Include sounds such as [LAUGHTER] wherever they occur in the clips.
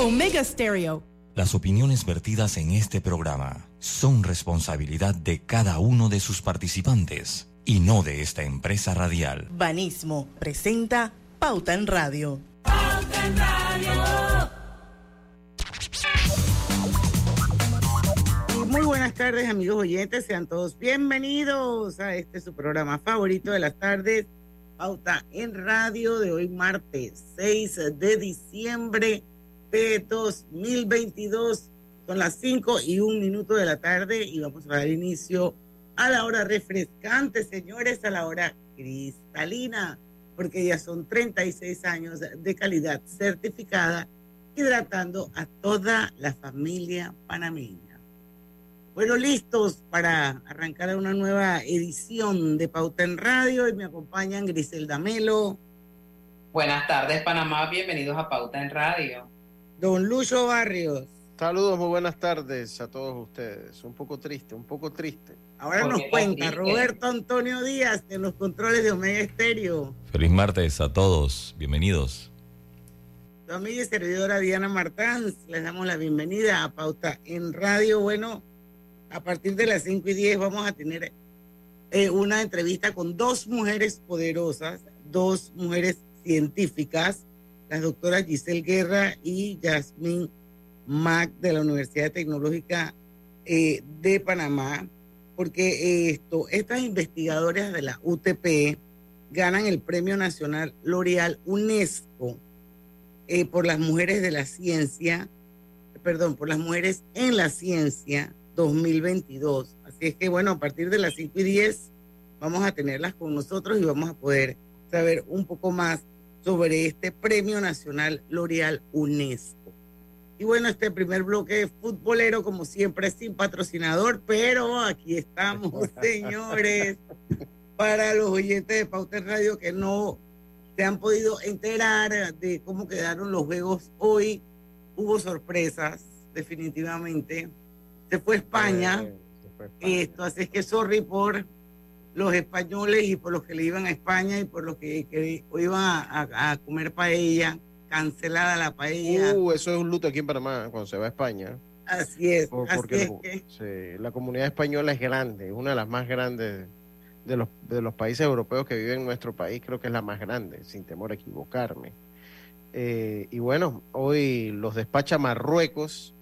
Omega Stereo. Las opiniones vertidas en este programa son responsabilidad de cada uno de sus participantes y no de esta empresa radial. Banismo presenta Pauta en Radio. Pauta en Radio. Muy buenas tardes, amigos oyentes. Sean todos bienvenidos a este su programa favorito de las tardes, Pauta en Radio, de hoy martes 6 de diciembre de 2022. Son las 5 y un minuto de la tarde y vamos a dar inicio a la hora refrescante, señores, a la hora cristalina, porque ya son 36 años de calidad certificada, hidratando a toda la familia panameña. Bueno, listos para arrancar una nueva edición de Pauta en Radio y me acompañan Griselda Melo. Buenas tardes, Panamá. Bienvenidos a Pauta en Radio. Don Lucho Barrios. Saludos, muy buenas tardes a todos ustedes. Un poco triste, un poco triste. Ahora nos cuenta Roberto Antonio Díaz en los controles de Omega Estéreo. Feliz martes a todos, bienvenidos. Tu amiga y servidora Diana Martán, les damos la bienvenida a Pauta en Radio. Bueno, a partir de las 5 y 10 vamos a tener eh, una entrevista con dos mujeres poderosas, dos mujeres científicas, las doctoras Giselle Guerra y Yasmín Mac de la Universidad Tecnológica eh, de Panamá, porque eh, esto, estas investigadoras de la UTP ganan el Premio Nacional L'Oreal UNESCO eh, por las mujeres de la ciencia, perdón, por las mujeres en la ciencia 2022. Así es que bueno, a partir de las 5 y 10 vamos a tenerlas con nosotros y vamos a poder saber un poco más sobre este Premio Nacional L'Oreal UNESCO. Y bueno, este primer bloque futbolero, como siempre, sin patrocinador, pero aquí estamos, [LAUGHS] señores, para los oyentes de Pauta Radio que no se han podido enterar de cómo quedaron los juegos hoy. Hubo sorpresas, definitivamente. Se fue España. Eh, se fue España. Esto, así es que sorry por los españoles y por los que le iban a España y por los que, que iban a, a- a comer paella, cancelada la paella. Uh, eso es un luto aquí en Panamá cuando se va a España. así es, Por- así porque es lo- que sí, la comunidad española es grande, es una de las más grandes de los, de los países europeos que viven en nuestro país, creo que es la más grande, sin temor a equivocarme. Eh, y bueno, hoy los despacha Marruecos,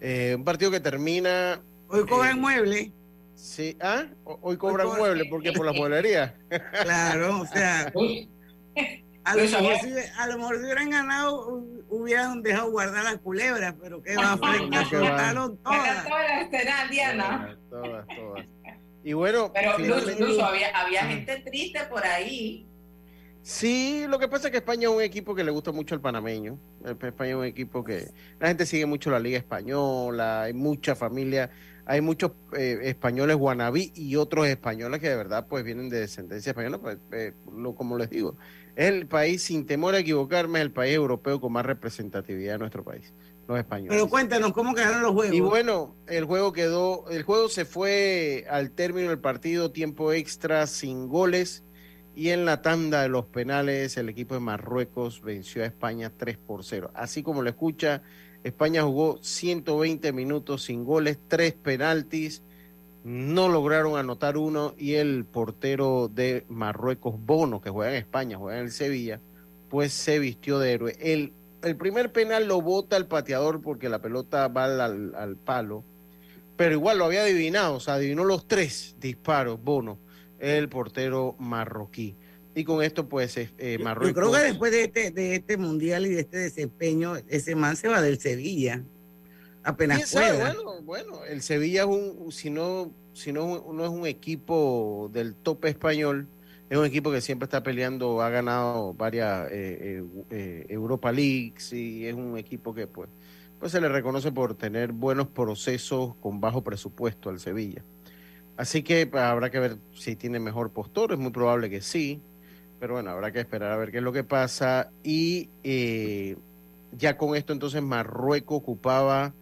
eh, un partido que termina... hoy cobran eh, mueble, Sí, ¿ah? Hoy cobran cobran- muebles porque por la mueblería. [LAUGHS] claro, o sea, Uy, a lo, mejor si, a lo mejor si hubieran ganado, hu- hubieran dejado guardar las culebras, pero que va, No, que va. todas. la escena, Diana. Todas, todas. Y bueno, Pero Lucho, Lucho, había, había Ajá. gente triste por ahí. Sí, lo que pasa es que España es un equipo que le gusta mucho al panameño. España es un equipo que la gente sigue mucho la liga española, hay mucha familia, hay muchos eh, españoles guanabí y otros españoles que de verdad pues vienen de descendencia española, pues, eh, lo, como les digo, es el país, sin temor a equivocarme, es el país europeo con más representatividad de nuestro país, los españoles. Pero cuéntanos cómo quedaron los juegos. Y bueno, el juego quedó, el juego se fue al término del partido, tiempo extra, sin goles. Y en la tanda de los penales, el equipo de Marruecos venció a España 3 por 0. Así como lo escucha, España jugó 120 minutos sin goles, tres penaltis, no lograron anotar uno y el portero de Marruecos, Bono, que juega en España, juega en el Sevilla, pues se vistió de héroe. El, primer penal lo bota el pateador porque la pelota va al, al- al palo, pero igual lo había adivinado, o sea, adivinó los tres disparos, Bono, el portero marroquí. Y con esto, pues, eh, eh, Yo- Marruecos... Yo creo que después de este, de este mundial y de este desempeño, ese man se va del Sevilla. Apenas pueda. Bueno, bueno, el Sevilla es un, si no, si no, no es un equipo del tope español, es un equipo que siempre está peleando, ha ganado varias eh, Europa Leagues y es un equipo que pues, pues se le reconoce por tener buenos procesos con bajo presupuesto al Sevilla. Así que pues, habrá que ver si tiene mejor postor, es muy probable que sí, pero bueno, habrá que esperar a ver qué es lo que pasa. Y ya con esto entonces Marruecos ocupaba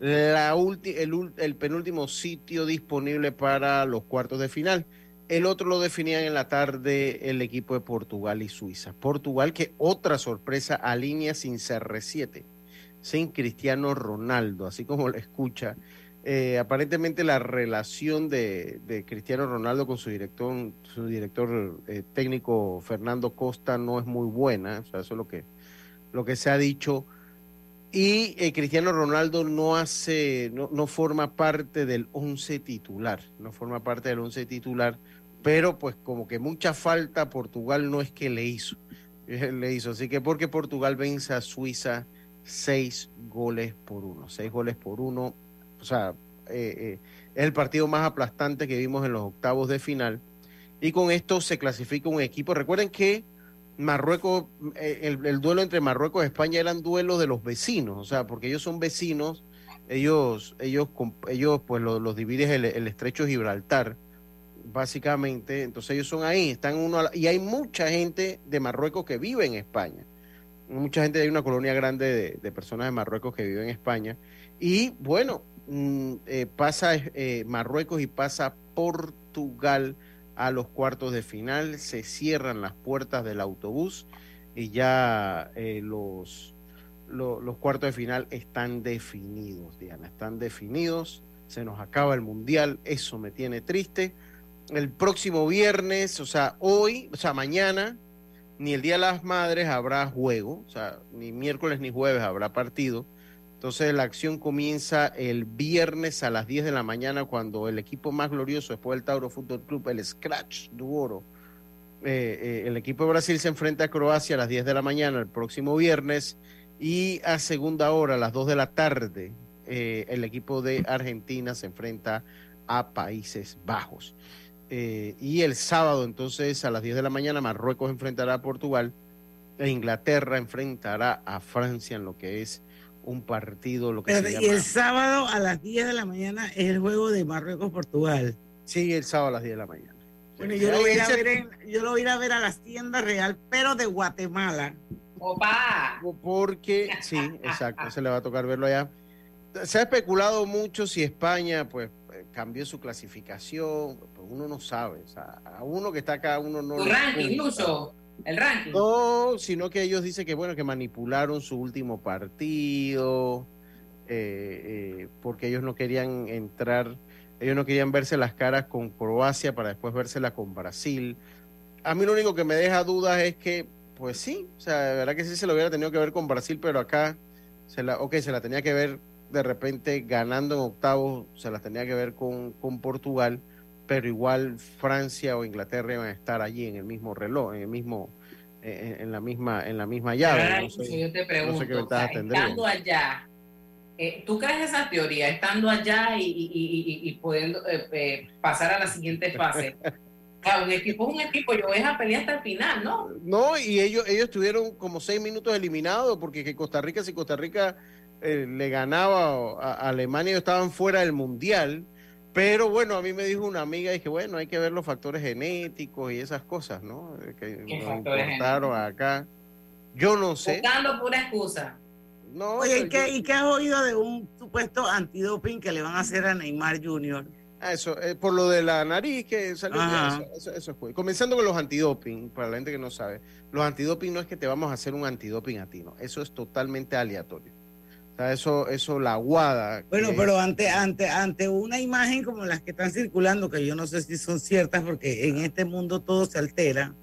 la el, el penúltimo sitio disponible para los cuartos de final. El otro lo definían en la tarde el equipo de Portugal y Suiza. Portugal que otra sorpresa alinea sin CR7, sin Cristiano Ronaldo, así como lo escucha. Eh, aparentemente la relación de, Cristiano Ronaldo con su director, su director eh, técnico Fernando Costa no es muy buena, o sea, eso es lo que, lo que se ha dicho. Y eh, Cristiano Ronaldo no hace, no, no, forma parte del once titular, no forma parte del once titular, pero pues como que mucha falta Portugal no es que le hizo, le hizo. Así que porque Portugal vence a Suiza seis goles por uno, seis goles por uno, o sea, eh, eh, es el partido más aplastante que vimos en los octavos de final. Y con esto se clasifica un equipo. Recuerden que Marruecos, eh, el, duelo entre Marruecos y España eran duelos de los vecinos, o sea, porque ellos son vecinos, ellos, ellos, ellos pues los, dividen el, el, estrecho Gibraltar, básicamente, entonces ellos son ahí, están uno, y hay mucha gente de Marruecos que vive en España, mucha gente, hay una colonia grande de, personas de Marruecos que viven en España, y bueno, mm, eh, pasa eh, Marruecos y pasa Portugal a los cuartos de final, se cierran las puertas del autobús y ya eh, los, los cuartos de final están definidos, Diana, están definidos, se nos acaba el mundial, eso me tiene triste. El próximo viernes, o sea, hoy, o sea, mañana, ni el Día de las Madres habrá juego, o sea, ni miércoles ni jueves habrá partido. Entonces la acción comienza el viernes a las 10 de la mañana cuando el equipo más glorioso después del Tauro Fútbol Club, el Scratch Duoro, eh, eh, el equipo de Brasil se enfrenta a Croacia a las 10 de la mañana el próximo viernes y a segunda hora a las 2 de la tarde eh, el equipo de Argentina se enfrenta a Países Bajos. y el sábado entonces a las 10 de la mañana Marruecos enfrentará a Portugal e Inglaterra enfrentará a Francia en lo que es un partido, lo que Y el sábado a las 10 de la mañana es el juego de Marruecos-Portugal. Sí, el sábado a las 10 de la mañana. Bueno, yo lo, voy a ir a ver yo lo voy a ir a ver a las tiendas real, pero de Guatemala. ¡Opa! Porque, sí, exacto, se le va a tocar verlo allá. Se ha especulado mucho si España, pues, eh, cambió su clasificación, pues uno no sabe. O sea, a uno que está acá, uno no... Ranking, incluso el ranking. No, sino que ellos dicen que bueno, que manipularon su último partido, eh, eh, porque ellos no querían entrar, ellos no querían verse las caras con Croacia para después vérsela con Brasil. A mí lo único que me deja dudas es que, pues sí, o sea, de verdad que sí se lo hubiera tenido que ver con Brasil, pero acá, se la, ok, se la tenía que ver de repente ganando en octavos, se la tenía que ver con, con Portugal pero igual Francia o Inglaterra iban a estar allí en el mismo reloj, en el mismo, eh, en la misma, en la misma llave. no sé, yo te pregunto, estando allá, eh, ¿tú crees esa teoría? Estando allá y, y, y, pudiendo eh, pasar a la siguiente fase. [LAUGHS] un equipo es un equipo, yo voy a pelear hasta el final, ¿no? No, y ellos, ellos estuvieron como seis minutos eliminados, porque que Costa Rica, si Costa Rica le ganaba a Alemania, ellos estaban fuera del Mundial pero bueno, a mí me dijo una amiga y que bueno, hay que ver los factores genéticos y esas cosas, ¿no? Que nos importaron acá. Yo no sé. Buscando pura excusa. No, Oye, ¿y qué, ¿y qué, has oído de un supuesto antidoping que le van a hacer a Neymar Jr.? Ah, eso, eh, por lo de la nariz que salió. Eso, eso, fue. Comenzando con los antidoping, para la gente que no sabe. Los antidoping no es que te vamos a hacer un antidoping a ti, no. Eso es totalmente aleatorio. O sea, eso, eso la aguada. Bueno, pero ante, ante, ante una imagen como las que están circulando, que yo no sé si son ciertas, porque en este mundo todo se altera,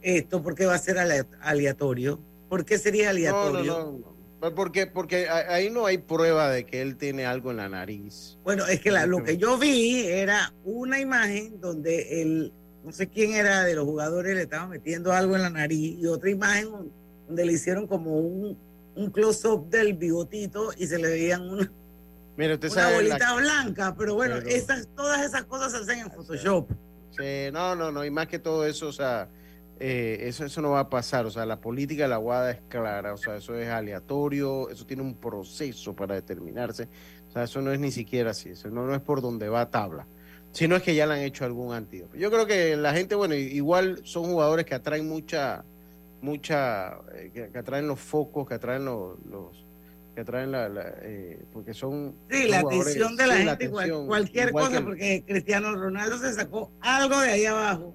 esto, ¿por qué va a ser aleatorio? ¿Por qué sería aleatorio? No, no, no. Porque, porque ahí no hay prueba de que él tiene algo en la nariz. Bueno, es que lo que yo vi era una imagen donde el, no sé quién era de los jugadores, le estaba metiendo algo en la nariz, y otra imagen donde le hicieron como un un close-up del bigotito y se le veían una, Mira, usted una bolita blanca, pero bueno, esas, todas esas cosas se hacen en Photoshop. Sí, no, no, no, y más que todo eso, o sea, eh, eso, eso no va a pasar, o sea, la política de la Guada es clara, o sea, eso es aleatorio, eso tiene un proceso para determinarse, o sea, eso no es ni siquiera así, eso no, no es por donde va tabla, sino es que ya le han hecho algún antídoto. Yo creo que la gente, bueno, igual son jugadores que atraen mucha, mucha, eh, que, atraen los focos, que atraen los, que atraen la, eh, porque son sí la atención de la gente cualquier cosa porque Cristiano Ronaldo se sacó algo de ahí abajo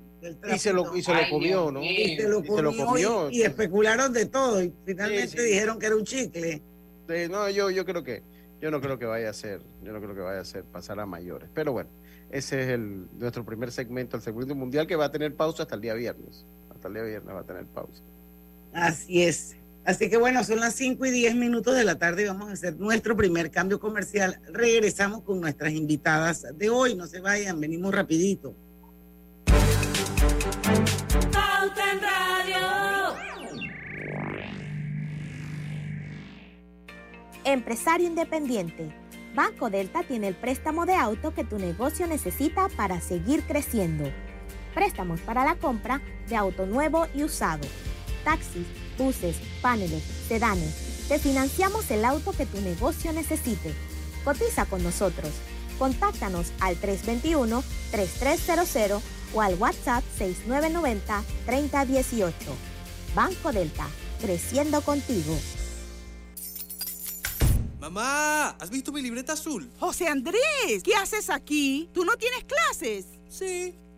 y se lo, y se lo comió, ¿no? Y se lo comió, y, especularon de todo y finalmente dijeron que era un chicle. no, yo, yo creo que, yo no creo que vaya a ser, yo no creo que vaya a ser pasar a mayores. Pero bueno, ese es el, nuestro primer segmento, el segundo mundial que va a tener pausa hasta el día viernes. Hasta el día viernes va a tener pausa. Así es. Así que bueno, son las 5 y 10 minutos de la tarde y vamos a hacer nuestro primer cambio comercial. Regresamos con nuestras invitadas de hoy. No se vayan, venimos rapidito. Empresario independiente. Banco Delta tiene el préstamo de auto que tu negocio necesita para seguir creciendo. Préstamos para la compra de auto nuevo y usado. Taxis, buses, paneles, sedanes. Te financiamos el auto que tu negocio necesite. Cotiza con nosotros. Contáctanos al 321-3300 o al WhatsApp 6990-3018. Banco Delta, creciendo contigo. Mamá, ¿has visto mi libreta azul? José Andrés, ¿qué haces aquí? ¿Tú no tienes clases? Sí,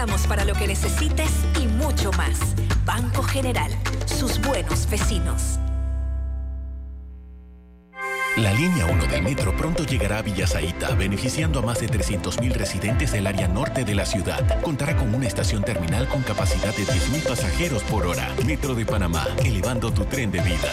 estamos para lo que necesites y mucho más. Banco General, sus buenos vecinos. La línea 1 del metro pronto llegará a Villasaita, beneficiando a más de 300.000 residentes del área norte de la ciudad. Contará con una estación terminal con capacidad de 10.000 pasajeros por hora. Metro de Panamá, elevando tu tren de vida.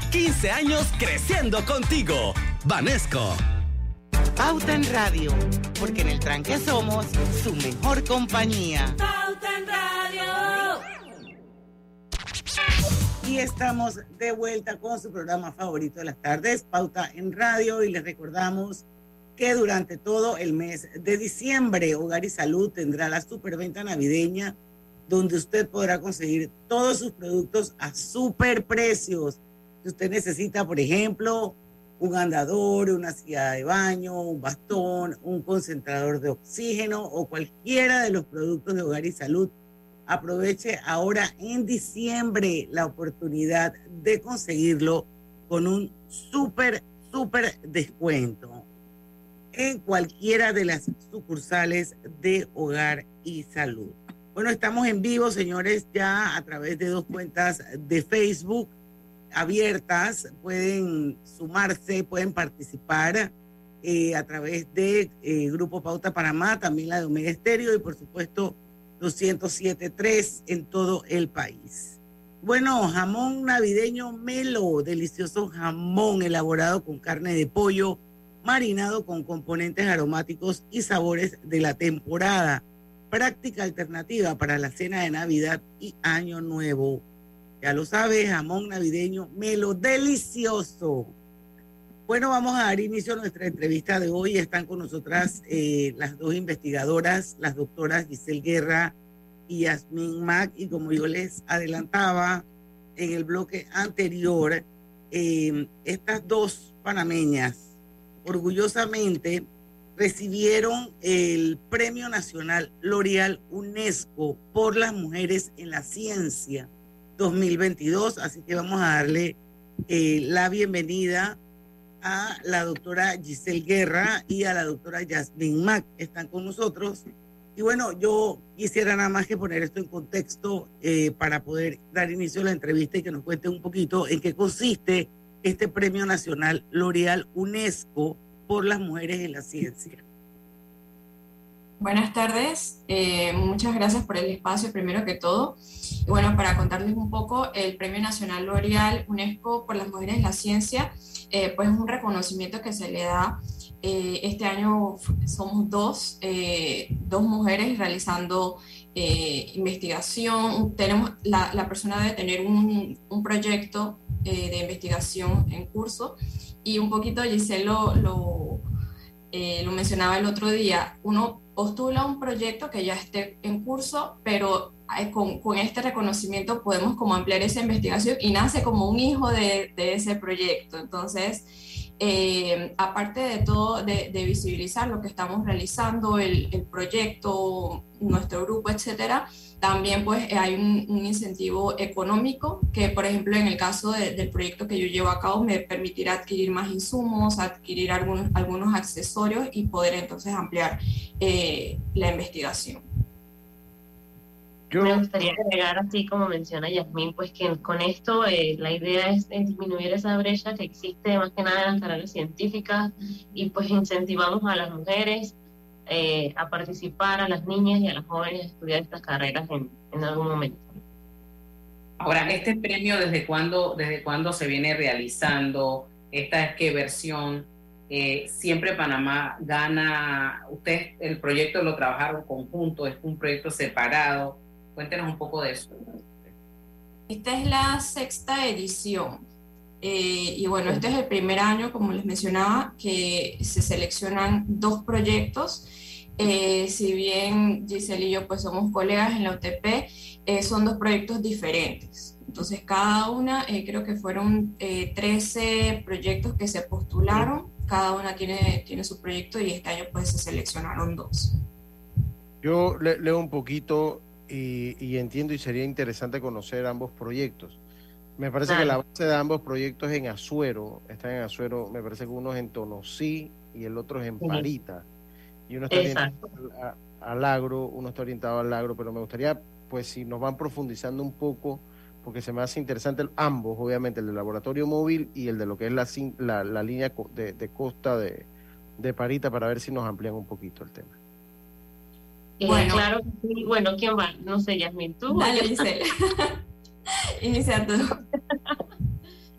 15 años creciendo contigo. Vanesco. Pauta en Radio, porque en el tranque somos su mejor compañía. Pauta en Radio. Y estamos de vuelta con su programa favorito de las tardes, Pauta en Radio, y les recordamos que durante todo el mes de diciembre, Hogar y Salud tendrá la superventa navideña, donde usted podrá conseguir todos sus productos a super precios. Si usted necesita, por ejemplo, un andador, una silla de baño, un bastón, un concentrador de oxígeno o cualquiera de los productos de hogar y salud. Aproveche ahora en diciembre la oportunidad de conseguirlo con un súper, súper descuento en cualquiera de las sucursales de hogar y salud. Bueno, estamos en vivo, señores, ya a través de dos cuentas de Facebook abiertas, pueden sumarse, pueden participar eh, a través de eh, Grupo Pauta Panamá, también la de Omega Estéreo y por supuesto 207.3 en todo el país. Bueno, jamón navideño melo, delicioso jamón elaborado con carne de pollo, marinado con componentes aromáticos y sabores de la temporada. Práctica alternativa para la cena de Navidad y Año Nuevo. Ya lo sabes, jamón navideño melo, delicioso. Bueno, vamos a dar inicio a nuestra entrevista de hoy. Están con nosotras eh, las dos investigadoras, las doctoras Giselle Guerra y Yasmín Mac. Y como yo les adelantaba en el bloque anterior, eh, estas dos panameñas orgullosamente recibieron el Premio Nacional L'Oreal UNESCO por las mujeres en la ciencia 2022. Así que vamos a darle eh, la bienvenida a la doctora Giselle Guerra y a la doctora Jasmine Mack. Están con nosotros. Y bueno, yo quisiera nada más que poner esto en contexto eh, para poder dar inicio a la entrevista y que nos cuente un poquito en qué consiste este Premio Nacional L'Oreal UNESCO por las mujeres en la ciencia. Buenas tardes, eh, muchas gracias por el espacio primero que todo. Y bueno, para contarles un poco, el Premio Nacional L'Oreal UNESCO por las Mujeres en la Ciencia, eh, pues es un reconocimiento que se le da. Eh, este año somos dos, dos mujeres realizando investigación. Tenemos, la, la, persona debe tener un, un proyecto de investigación en curso y un poquito Giselle lo, lo, lo mencionaba el otro día. Uno postula un proyecto que ya esté en curso, pero con, con, este reconocimiento podemos como ampliar esa investigación y nace como un hijo de, ese proyecto. Entonces, eh, aparte de todo, de, de, visibilizar lo que estamos realizando, el, el, proyecto, nuestro grupo, etcétera, también pues hay un, un, incentivo económico que, por ejemplo, en el caso de, del proyecto que yo llevo a cabo, me permitirá adquirir más insumos, adquirir algunos, algunos accesorios y poder entonces ampliar eh, la investigación. Yo... Me gustaría agregar, así como menciona Yasmín, pues que con esto eh, la idea es, es, disminuir esa brecha que existe más que nada en las carreras científicas y pues incentivamos a las mujeres eh, a participar, a las niñas y a las jóvenes a estudiar estas carreras en, en algún momento. Ahora, ¿este premio desde cuándo, desde cuándo se viene realizando? ¿Esta es qué versión? Eh, siempre Panamá gana, ustedes el proyecto lo trabajaron conjunto, es un proyecto separado. Cuéntenos un poco de eso. Esta es la sexta edición. Eh, y bueno, este es el primer año, como les mencionaba, que se seleccionan dos proyectos. Eh, si bien Giselle y yo pues somos colegas en la UTP, eh, son dos proyectos diferentes. Entonces, cada una, eh, creo que fueron 13 proyectos que se postularon, cada una tiene, tiene su proyecto y este año pues se seleccionaron dos. Yo le, leo un poquito y, y, entiendo y sería interesante conocer ambos proyectos. Me parece claro. que la base de ambos proyectos es en Azuero, están en Azuero, me parece que uno es en Tonosí y el otro es en Parita. Y uno está Exacto. orientado al agro, uno está orientado al agro, pero me gustaría, pues, si nos van profundizando un poco, porque se me hace interesante ambos, obviamente, el del laboratorio móvil y el de lo que es la, la, la línea de, de costa de, de, Parita, para ver si nos amplían un poquito el tema. Eh, bueno, claro, bueno, ¿quién va? No sé, Yasmin, tú. Dale, Giselle. [LAUGHS] Inicia tú.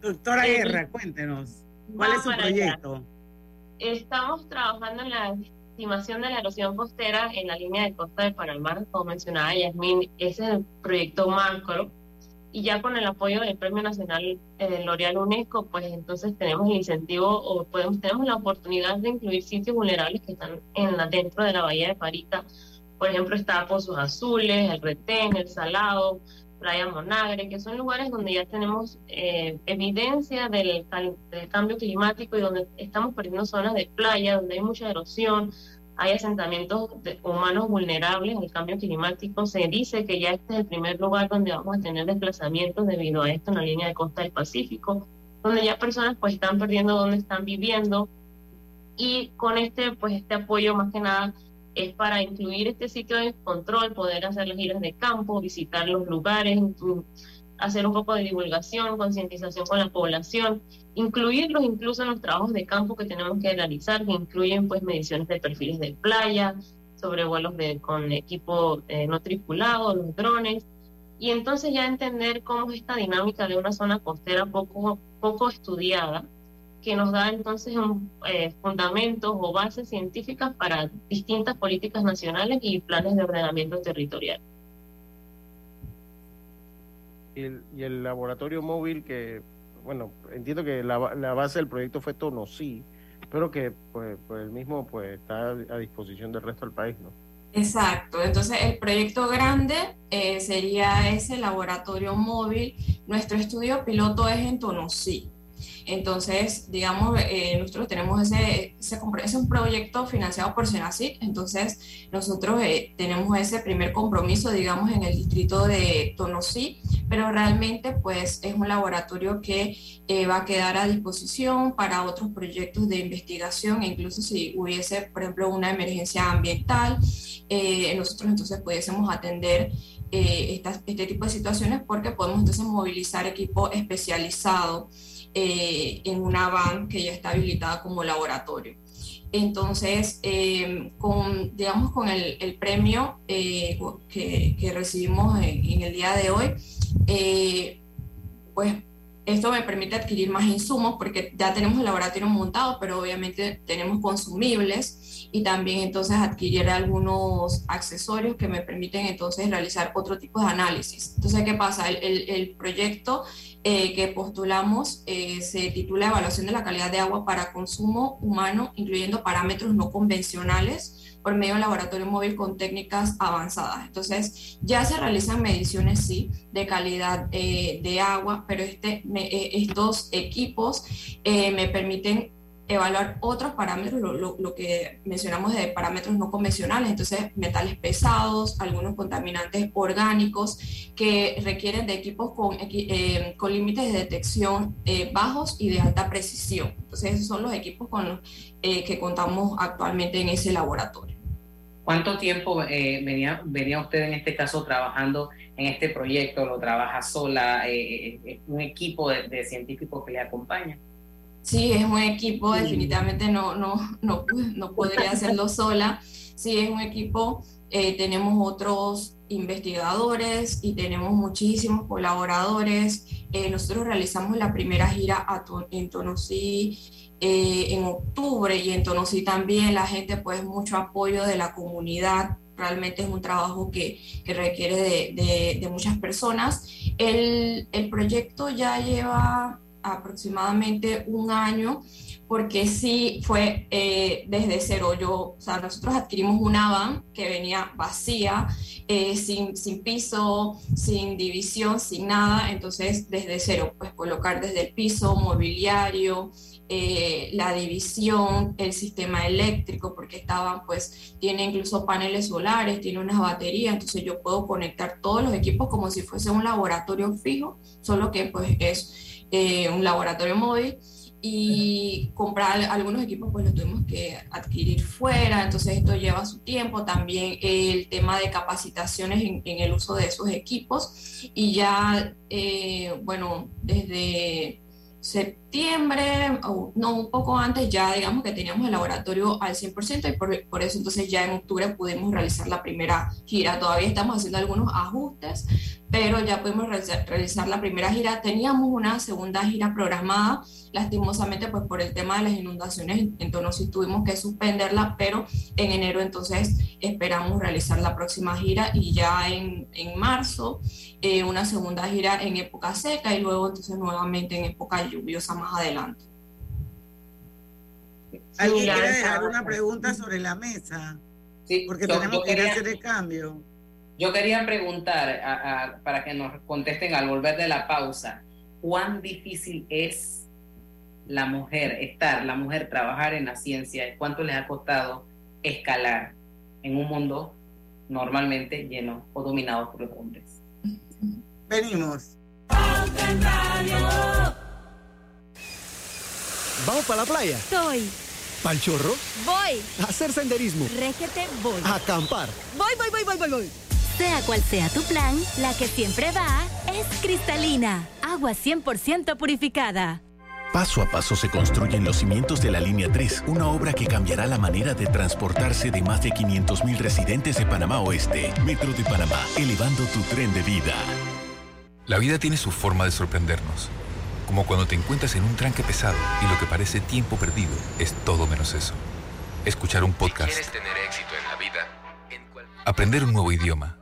Doctora Eh, Guerra, cuéntenos, ¿cuál va es su proyecto? allá. Estamos trabajando en la estimación de la erosión costera en la línea de costa de Panamá, como mencionaba Yasmín, ese es el proyecto macro. Y ya con el apoyo del Premio Nacional eh, L'Oreal UNESCO, pues entonces tenemos el incentivo o podemos, tenemos la oportunidad de incluir sitios vulnerables que están en la, dentro de la Bahía de Parita. Por ejemplo, está Pozos Azules, el Retén, el Salado, Playa Monagre, que son lugares donde ya tenemos eh, evidencia del, del cambio climático y donde estamos perdiendo zonas de playa, donde hay mucha erosión, hay asentamientos de- humanos vulnerables al cambio climático. Se dice que ya este es el primer lugar donde vamos a tener desplazamientos debido a esto en la línea de costa del Pacífico, donde ya personas pues están perdiendo donde están viviendo y con este pues este apoyo más que nada es para incluir este sitio de control, poder hacer las giras de campo, visitar los lugares, hacer un poco de divulgación, concientización con la población, incluirlos incluso en los trabajos de campo que tenemos que realizar, que incluyen pues mediciones de perfiles de playa, sobrevuelos de, con equipo eh, no tripulado, los drones, y entonces ya entender cómo es esta dinámica de una zona costera poco, poco estudiada, que nos da entonces un, eh, fundamentos o bases científicas para distintas políticas nacionales y planes de ordenamiento territorial. Y el, y el laboratorio móvil que, bueno, entiendo que la, la base del proyecto fue Tonosí, pero que pues, pues el mismo pues está a disposición del resto del país, ¿no? Exacto, entonces el proyecto grande eh, sería ese laboratorio móvil. Nuestro estudio piloto es en Tonosí. Entonces, digamos, eh, nosotros tenemos ese, ese, es un proyecto financiado por Senacic, entonces nosotros eh, tenemos ese primer compromiso, digamos, en el distrito de Tonosí, pero realmente pues es un laboratorio que eh, va a quedar a disposición para otros proyectos de investigación, incluso si hubiese, por ejemplo, una emergencia ambiental, eh, nosotros entonces pudiésemos atender eh, este tipo de situaciones porque podemos entonces movilizar equipo especializado eh, en una van que ya está habilitada como laboratorio. Entonces, eh, con, digamos, con el, el premio eh, que, que recibimos en, en el día de hoy, eh, pues esto me permite adquirir más insumos porque ya tenemos el laboratorio montado, pero obviamente tenemos consumibles y también entonces adquirir algunos accesorios que me permiten entonces realizar otro tipo de análisis. Entonces, ¿qué pasa? El, el- el proyecto eh, que postulamos eh, se titula Evaluación de la calidad de agua para consumo humano, incluyendo parámetros no convencionales por medio de laboratorio móvil con técnicas avanzadas. Entonces, ya se realizan mediciones, sí, de calidad eh, de agua, pero este, me- eh, estos equipos eh, me permiten evaluar otros parámetros, lo, lo- lo que mencionamos de parámetros no convencionales, entonces metales pesados, algunos contaminantes orgánicos que requieren de equipos con, eh, con límites de detección eh, bajos y de alta precisión. Entonces esos son los equipos con los eh, que contamos actualmente en ese laboratorio. ¿Cuánto tiempo eh, venía, venía usted en este caso trabajando en este proyecto? ¿Lo trabaja sola? Eh, eh, ¿Un equipo de, de científicos que le acompaña? Sí, es un equipo, definitivamente no, no, no, no podría hacerlo sola. Sí, es un equipo, eh, tenemos otros investigadores y tenemos muchísimos colaboradores. Eh, nosotros realizamos la primera gira a en Tonosí eh, en octubre y en Tonosí también la gente pues mucho apoyo de la comunidad. Realmente es un trabajo que, que requiere de, de- de muchas personas. El, el proyecto ya lleva aproximadamente un año, porque sí fue eh, desde cero. Yo, o sea, nosotros adquirimos una van que venía vacía, eh, sin, sin piso, sin división, sin nada. Entonces, desde cero, pues colocar desde el piso, mobiliario, eh, la división, el sistema eléctrico, porque estaban, pues, tiene incluso paneles solares, tiene unas baterías, entonces yo puedo conectar todos los equipos como si fuese un laboratorio fijo, solo que pues es eh, un laboratorio móvil y comprar algunos equipos pues los tuvimos que adquirir fuera, entonces esto lleva su tiempo, también el tema de capacitaciones en, en el uso de esos equipos. Y ya, eh, bueno, desde septiembre, o no, un poco antes, ya digamos que teníamos el laboratorio al 100% y por, por eso entonces ya en octubre pudimos realizar la primera gira. Todavía estamos haciendo algunos ajustes, pero ya pudimos realizar la primera gira. Teníamos una segunda gira programada, lastimosamente pues por el tema de las inundaciones, entonces sí tuvimos que suspenderla, pero en enero entonces esperamos realizar la próxima gira y ya en, en marzo eh, una segunda gira en época seca y luego entonces nuevamente en época lluviosa más adelante. ¿Alguien quiere dejar una pregunta sobre la mesa? Sí, porque tenemos que hacer el cambio. Yo quería preguntar, para que nos contesten al volver de la pausa, ¿cuán difícil es la mujer, estar, la mujer, trabajar en la ciencia? ¿Cuánto les ha costado escalar en un mundo normalmente lleno o dominado por los hombres? Venimos. ¿Vamos para la playa? Estoy. ¿Pal chorro? Voy. A hacer senderismo. Régete, voy. A acampar. Voy, voy, voy, voy, voy, voy. Sea cual sea tu plan, la que siempre va es cristalina. Agua 100% purificada. Paso a paso se construyen los cimientos de la Línea 3, una obra que cambiará la manera de transportarse de más de 500.000 residentes de Panamá Oeste. Metro de Panamá, elevando tu tren de vida. La vida tiene su forma de sorprendernos, como cuando te encuentras en un tranque pesado y lo que parece tiempo perdido es todo menos eso. Escuchar un podcast. tener éxito en la vida, aprender un nuevo idioma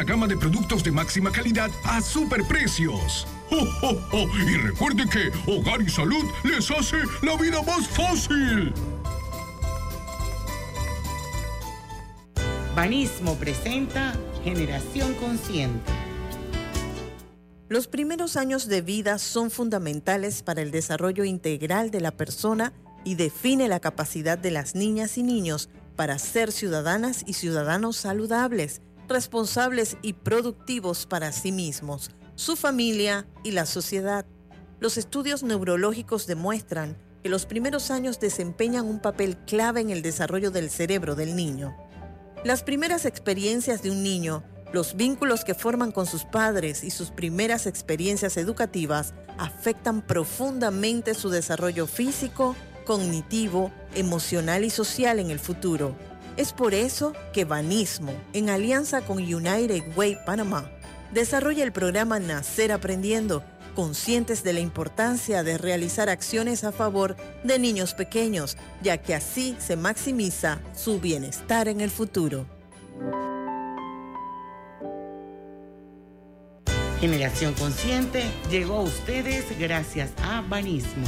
gama de productos de máxima calidad a superprecios. ¡Oh, Y recuerde que Hogar y Salud les hace la vida más fácil. Banismo presenta Generación Consciente. Los primeros años de vida son fundamentales para el desarrollo integral de la persona y define la capacidad de las niñas y niños para ser ciudadanas y ciudadanos saludables responsables y productivos para sí mismos, su familia y la sociedad. Los estudios neurológicos demuestran que los primeros años desempeñan un papel clave en el desarrollo del cerebro del niño. Las primeras experiencias de un niño, los vínculos que forman con sus padres y sus primeras experiencias educativas afectan profundamente su desarrollo físico, cognitivo, emocional y social en el futuro. Es por eso que Banismo, en alianza con United Way Panamá, desarrolla el programa Nacer Aprendiendo, conscientes de la importancia de realizar acciones a favor de niños pequeños, ya que así se maximiza su bienestar en el futuro. Generación Consciente llegó a ustedes gracias a Banismo.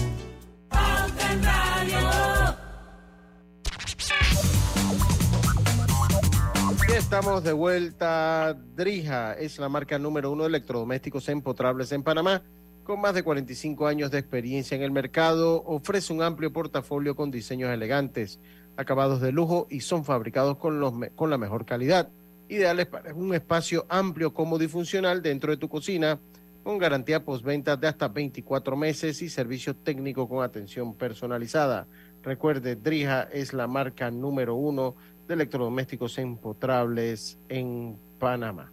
Estamos de vuelta. Drija es la marca número uno de electrodomésticos empotrables en Panamá. Con más de 45 años de experiencia en el mercado, ofrece un amplio portafolio con diseños elegantes, acabados de lujo y son fabricados con, los, con la mejor calidad. Ideales para un espacio amplio, cómodo y funcional dentro de tu cocina, con garantía postventa de hasta 24 meses y servicio técnico con atención personalizada. Recuerde, Drija es la marca número uno de electrodomésticos empotrables en Panamá.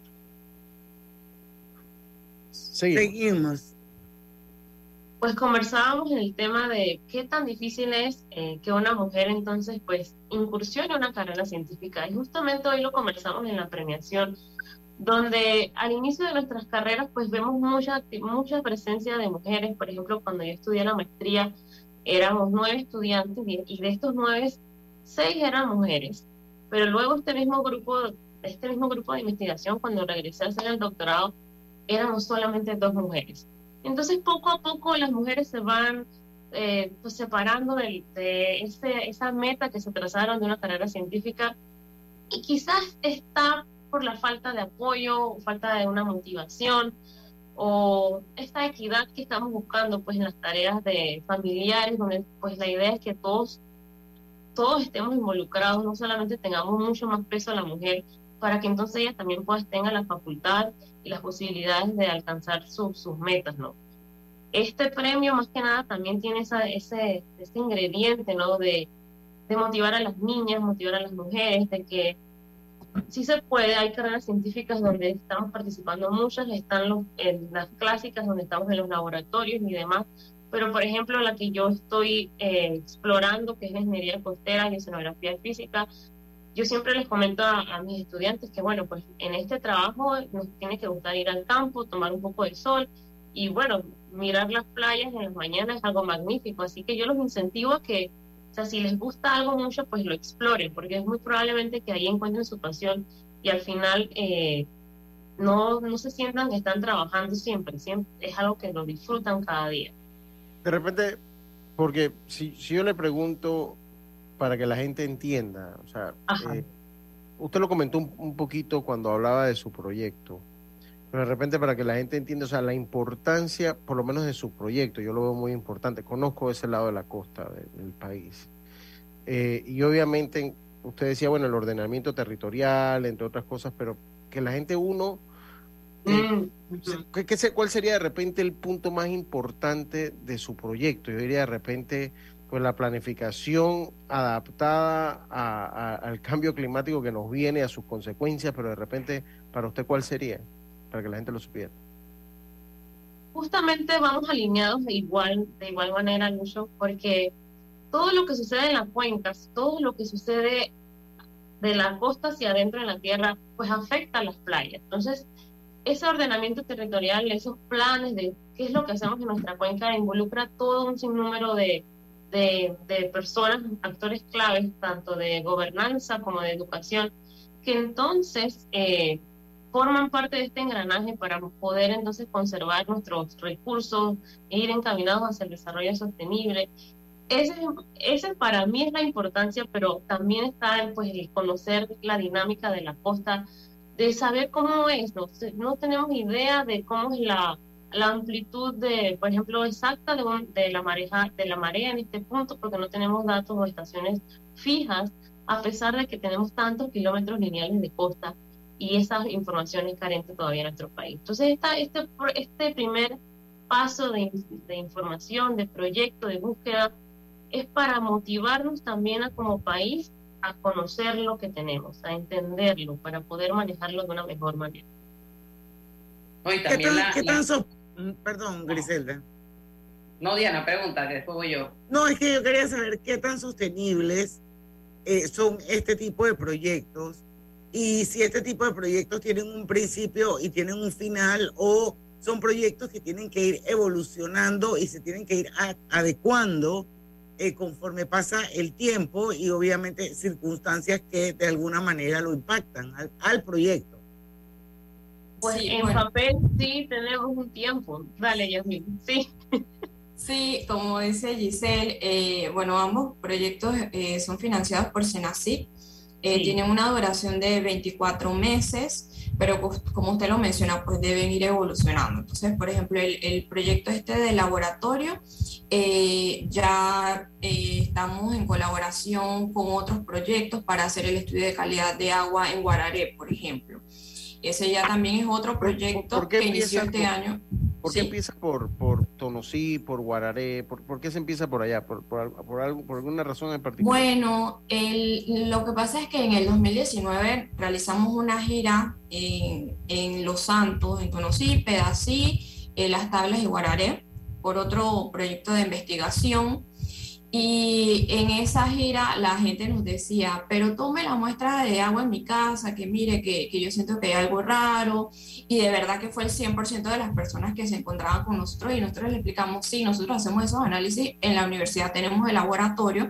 Seguimos. Pues conversábamos en el tema de qué tan difícil es eh, que una mujer entonces pues incursione en una carrera científica. Y justamente hoy lo conversamos en la premiación, donde al inicio de nuestras carreras pues vemos mucha, mucha presencia de mujeres. Por ejemplo, cuando yo estudié la maestría éramos nueve estudiantes y de estos nueve, seis eran mujeres. Pero luego este mismo grupo, este mismo grupo de investigación, cuando regresé a hacer el doctorado, éramos solamente dos mujeres. Entonces poco a poco las mujeres se van eh, pues separando de, ese, esa meta que se trazaron de una carrera científica y quizás está por la falta de apoyo, falta de una motivación o esta equidad que estamos buscando pues en las tareas de familiares, donde pues la idea es que todos todos estemos involucrados, no solamente tengamos mucho más peso a la mujer, para que entonces ella también pues tenga la facultad y las posibilidades de alcanzar sus metas, ¿no? Este premio más que nada también tiene esa, ese, ese ingrediente, ¿no? De, de motivar a las niñas, motivar a las mujeres, de que sí se puede, hay carreras científicas donde estamos participando muchas, están las clásicas donde estamos en los laboratorios y demás, pero por ejemplo la que yo estoy eh, explorando, que es la ingeniería costera y escenografía física, yo siempre les comento a, mis estudiantes que bueno, pues en este trabajo nos tiene que gustar ir al campo, tomar un poco de sol y bueno, mirar las playas en las mañanas es algo magnífico, así que yo los incentivo a que, o sea, si les gusta algo mucho, pues lo exploren, porque es muy probablemente que ahí encuentren su pasión y al final... Eh, no, no se sientan que están trabajando siempre, siempre es algo que lo disfrutan cada día de repente, porque si, si yo le pregunto para que la gente entienda, o sea, eh, usted lo comentó un, poquito cuando hablaba de su proyecto, pero de repente para que la gente entienda, o sea, la importancia, por lo menos de su proyecto, yo lo veo muy importante, conozco ese lado de la costa del país. Eh, y obviamente, usted decía, bueno, el ordenamiento territorial, entre otras cosas, pero que la gente, uno, Mm, ¿Qué, cuál sería de repente el punto más importante de su proyecto? Yo diría de repente, pues la planificación adaptada al cambio climático que nos viene, a sus consecuencias, pero de repente, para usted, ¿cuál sería? Para que la gente lo supiera. Justamente vamos alineados de igual, de igual manera, Lucho, porque todo lo que sucede en las cuencas, todo lo que sucede de la costa hacia adentro en la tierra, pues afecta a las playas. Entonces, ese ordenamiento territorial, esos planes de qué es lo que hacemos en nuestra cuenca, involucra todo un sinnúmero de, de, personas, actores claves, tanto de gobernanza como de educación, que entonces eh, forman parte de este engranaje para poder entonces conservar nuestros recursos e ir encaminados hacia el desarrollo sostenible. Ese, ese para mí es la importancia, pero también está pues, el conocer la dinámica de la costa, de saber cómo es, no, no tenemos idea de cómo es la, la amplitud de, por ejemplo, exacta de, de, la mareja, de la marea en este punto, porque no tenemos datos o estaciones fijas, a pesar de que tenemos tantos kilómetros lineales de costa y esa información es carente todavía en nuestro país. Entonces, esta, este, este primer paso de, de información, de proyecto, de búsqueda, es para motivarnos también a como país a conocer lo que tenemos, a entenderlo, para poder manejarlo de una mejor manera. ¿Qué tan, mm, Perdón, Griselda. No, Diana, pregunta, que después voy yo. No, es que yo quería saber qué tan sostenibles eh, son este tipo de proyectos y si este tipo de proyectos tienen un principio y tienen un final o son proyectos que tienen que ir evolucionando y se tienen que ir adecuando eh, conforme pasa el tiempo y obviamente circunstancias que de alguna manera lo impactan al, proyecto. Pues en papel sí tenemos un tiempo. Dale, Yasmin. Sí. Sí, como dice Giselle, eh, bueno, ambos proyectos eh, son financiados por Senacid. Tienen una duración de 24 meses pero como usted lo menciona, pues deben ir evolucionando. Entonces, por ejemplo, el, proyecto este de laboratorio, eh, ya eh, estamos en colaboración con otros proyectos para hacer el estudio de calidad de agua en Guararé, por ejemplo. Ese ya también es otro proyecto que inició este año. ¿Por qué empieza por, por Tonosí, por Guararé? ¿Por, qué se empieza por allá? ¿Por, por, por, algo, por alguna razón en particular? Bueno, el, lo que pasa es que en el 2019 realizamos una gira en, en Los Santos, en Tonosí, Pedací, en Las Tablas y Guararé, por otro proyecto de investigación y en esa gira la gente nos decía, pero tome la muestra de agua en mi casa, que mire que, que, yo siento que hay algo raro. Y de verdad que fue el 100% de las personas que se encontraban con nosotros y nosotros les explicamos, sí, nosotros hacemos esos análisis en la universidad, tenemos el laboratorio,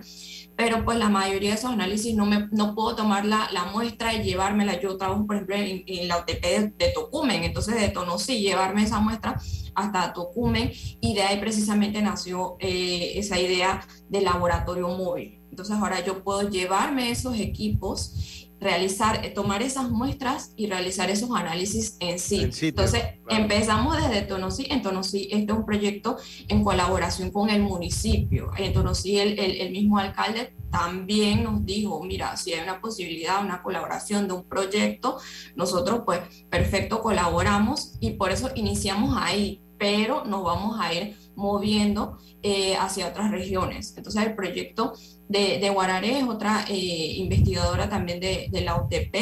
pero pues la mayoría de esos análisis no, me, no puedo tomar la, la muestra y llevármela. Yo trabajo, por ejemplo, en, la OTP de, Tocumen, entonces de Tonosí, llevarme esa muestra hasta Tocumen y de ahí precisamente nació eh, esa idea de laboratorio móvil. Entonces ahora yo puedo llevarme esos equipos realizar, eh, tomar esas muestras y realizar esos análisis en sí. Entonces, empezamos desde Tonosí. En Tonosí, este es un proyecto en colaboración con el municipio. En Tonosí, el, el, mismo alcalde también nos dijo, mira, si hay una posibilidad, una colaboración de un proyecto, nosotros pues perfecto colaboramos y por eso iniciamos ahí, pero nos vamos a ir moviendo eh, hacia otras regiones. Entonces el proyecto de, de es otra eh, investigadora también de, de la UTP,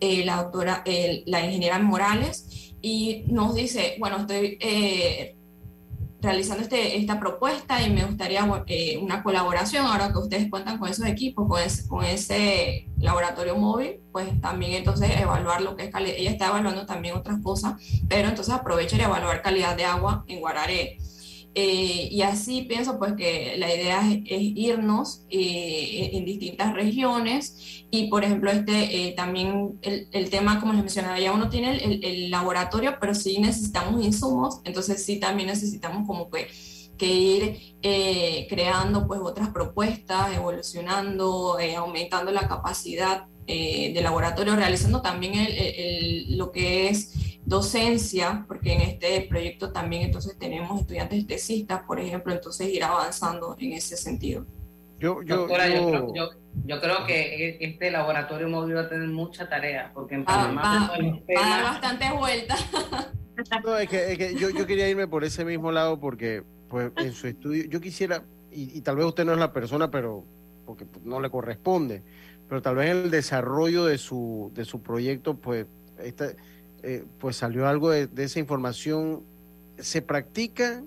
eh, la doctora, la ingeniera Morales, y nos dice, bueno, estoy realizando este, esta propuesta y me gustaría una colaboración, ahora que ustedes cuentan con esos equipos, con ese, con ese laboratorio móvil, pues también entonces evaluar lo que es calidad, ella está evaluando también otras cosas, pero entonces aprovechar y evaluar calidad de agua en Guararé. Eh, y así pienso pues que la idea es, irnos eh, en distintas regiones. Y por ejemplo este eh, también el, el, tema como les mencionaba ya uno tiene el, el, laboratorio pero sí necesitamos insumos. Entonces sí también necesitamos como que, que ir creando pues otras propuestas evolucionando aumentando la capacidad de laboratorio realizando también lo que es docencia, porque en este proyecto también entonces tenemos estudiantes tesistas, por ejemplo, entonces ir avanzando en ese sentido. Yo, yo, yo, creo, que este laboratorio móvil va a tener mucha tarea, porque en ah, Panamá va, a dar bastantes vueltas. [LAUGHS] No, es que, yo, yo, quería irme por ese mismo lado porque pues en su estudio, yo quisiera, y, y, tal vez usted no es la persona, pero porque no le corresponde, pero tal vez el desarrollo de su, de su proyecto, pues, esta, eh, pues salió algo de, esa información. ¿Se practica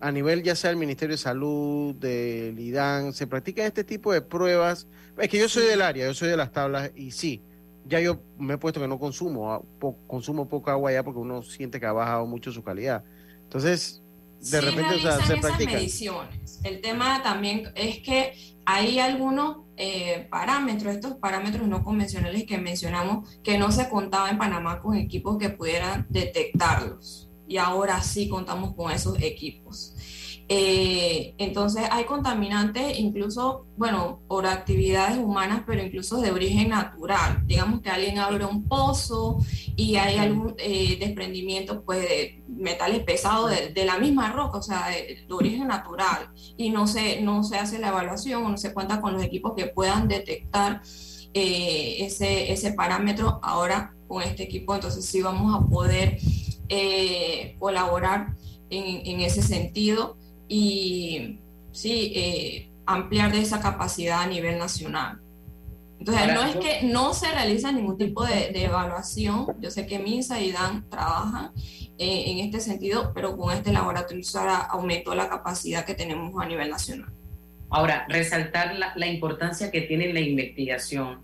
a nivel ya sea del Ministerio de Salud, del IDAN, se practica este tipo de pruebas? Es que yo soy del área, yo soy de las tablas y sí, ya yo me he puesto que no consumo, ah, consumo poca agua ya porque uno siente que ha bajado mucho su calidad. Entonces, de repente, o sea, se practica. mediciones. El tema también es que hay algunos eh, parámetros, estos parámetros no convencionales que mencionamos, que no se contaba en Panamá con equipos que pudieran detectarlos. Y ahora sí contamos con esos equipos. Eh, entonces hay contaminantes incluso, bueno, por actividades humanas, pero incluso de origen natural. Digamos que alguien abre un pozo y hay algún eh, desprendimiento pues, de metales pesados de, la misma roca, o sea, de, origen natural, y no se, no se hace la evaluación no se cuenta con los equipos que puedan detectar eh, ese, ese parámetro. Ahora con este equipo, entonces sí vamos a poder colaborar en, en ese sentido y sí, eh, ampliar de esa capacidad a nivel nacional. Entonces, no es que no se realiza ningún tipo de, evaluación. Yo sé que MINSA y DAN trabajan eh, en este sentido, pero con este laboratorio aumentó la capacidad que tenemos a nivel nacional. Ahora, resaltar la, la importancia que tiene la investigación.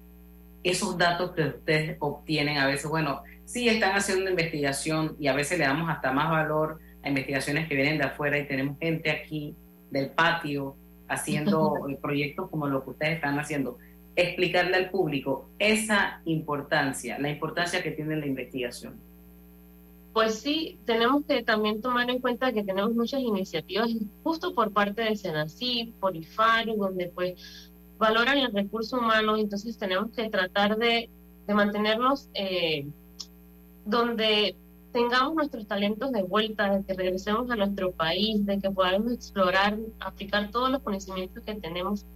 Esos datos que ustedes obtienen a veces, bueno, sí están haciendo investigación y a veces le damos hasta más valor investigaciones que vienen de afuera y tenemos gente aquí del patio haciendo [LAUGHS] proyectos como lo que ustedes están haciendo. Explicarle al público esa importancia, la importancia que tiene la investigación. Pues sí, tenemos que también tomar en cuenta que tenemos muchas iniciativas justo por parte de Senacid, por IFARU, donde pues valoran el recurso humano, entonces tenemos que tratar de, de mantenernos eh, donde tengamos nuestros talentos de vuelta, de que regresemos a nuestro país, de que podamos explorar, aplicar todos los conocimientos que tenemos,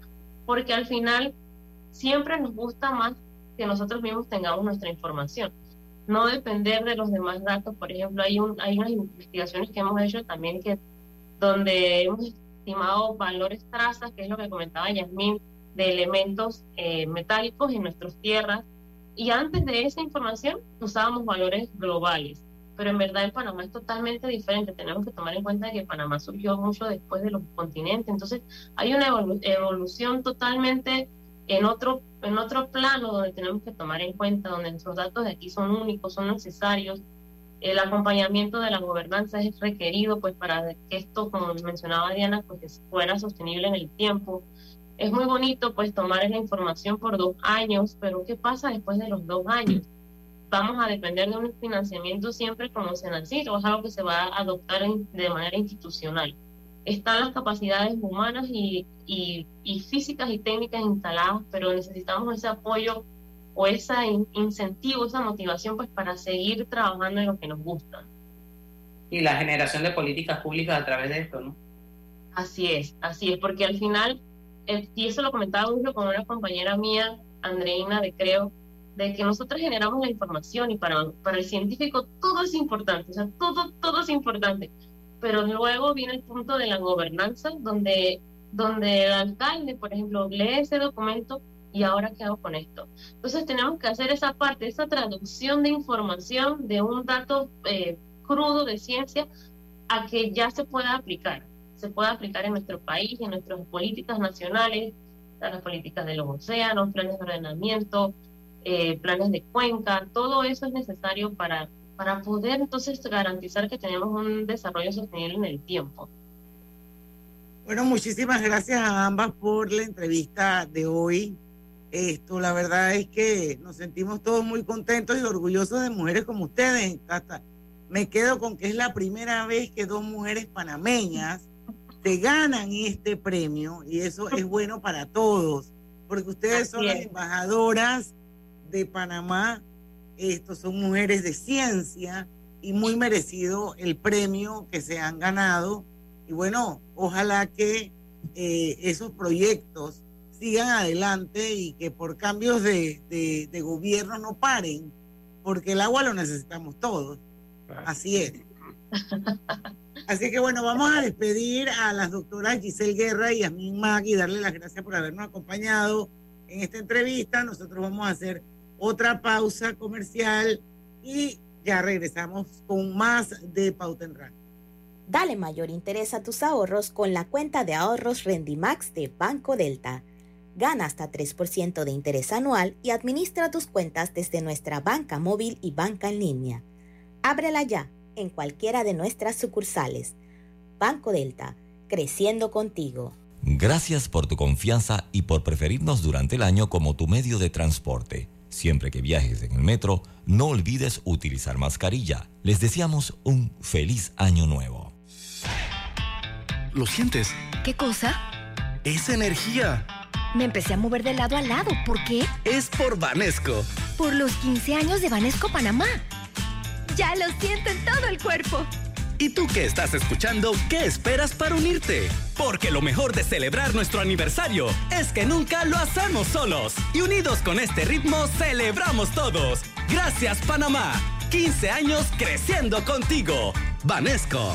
porque al final siempre nos gusta más que nosotros mismos tengamos nuestra información, no depender de los demás datos. Por ejemplo, hay, un, hay unas investigaciones que hemos hecho también que donde hemos estimado valores trazas, que es lo que comentaba Yasmín, de elementos eh, metálicos en nuestras tierras. Y antes de esa información usábamos valores globales pero en verdad en Panamá es totalmente diferente. Tenemos que tomar en cuenta que Panamá surgió mucho después de los continentes, entonces hay una evolución totalmente en otro, en otro plano donde tenemos que tomar en cuenta, donde nuestros datos de aquí son únicos, son necesarios. El acompañamiento de la gobernanza es requerido pues para que esto, como mencionaba Diana, pues fuera sostenible en el tiempo. es muy bonito pues tomar la información por dos años, pero ¿qué pasa después de los dos años? Vamos a depender de un financiamiento siempre como Senacito, es algo que se va a adoptar de manera institucional. Están las capacidades humanas y, y, y físicas y técnicas instaladas, pero necesitamos ese apoyo o ese incentivo, esa motivación pues para seguir trabajando en lo que nos gusta. Y la generación de políticas públicas a través de esto, ¿no? Así es, así es, porque al final eh, y eso lo comentaba mucho con una compañera mía, Andreina de Creo, de que nosotros generamos la información y para, para el científico todo es importante, o sea, todo, todo es importante. Pero luego viene el punto de la gobernanza, donde, donde el alcalde, por ejemplo, lee ese documento y ahora qué hago con esto. Entonces tenemos que hacer esa parte, esa traducción de información de un dato eh, crudo de ciencia a que ya se pueda aplicar se pueda aplicar en nuestro país, en nuestras políticas nacionales, las políticas de los océanos, planes de ordenamiento, eh, planes de cuenca, todo eso es necesario para, para poder entonces garantizar que tenemos un desarrollo sostenible en el tiempo. Bueno, muchísimas gracias a ambas por la entrevista de hoy. Esto, la verdad es que nos sentimos todos muy contentos y orgullosos de mujeres como ustedes. Hasta me quedo con que es la primera vez que dos mujeres panameñas te ganan este premio y eso es bueno para todos, porque ustedes son las embajadoras de Panamá, estos son mujeres de ciencia y muy merecido el premio que se han ganado. Y bueno, ojalá que eh, esos proyectos sigan adelante y que por cambios de, de gobierno no paren, porque el agua lo necesitamos todos. Así es. Así que bueno, vamos a despedir a las doctoras Giselle Guerra y Yasmin Mag y darle las gracias por habernos acompañado en esta entrevista. Nosotros vamos a hacer otra pausa comercial y ya regresamos con más de Pauta en Radio. Dale mayor interés a tus ahorros con la cuenta de ahorros Rendimax de Banco Delta. Gana hasta 3% de interés anual y administra tus cuentas desde nuestra banca móvil y banca en línea. Ábrela ya en cualquiera de nuestras sucursales. Banco Delta, creciendo contigo. Gracias por tu confianza y por preferirnos durante el año como tu medio de transporte. Siempre que viajes en el metro, no olvides utilizar mascarilla. Les deseamos un feliz año nuevo. ¿Lo sientes? ¿Qué cosa? Es energía. Me empecé a mover de lado a lado. ¿Por qué? Es por Vanesco. Por los 15 años de Vanesco Panamá. Ya lo siento en todo el cuerpo. ¿Y tú qué estás escuchando? ¿Qué esperas para unirte? Porque lo mejor de celebrar nuestro aniversario es que nunca lo hacemos solos. Y unidos con este ritmo, celebramos todos. Gracias Panamá. 15 años creciendo contigo. Vanesco.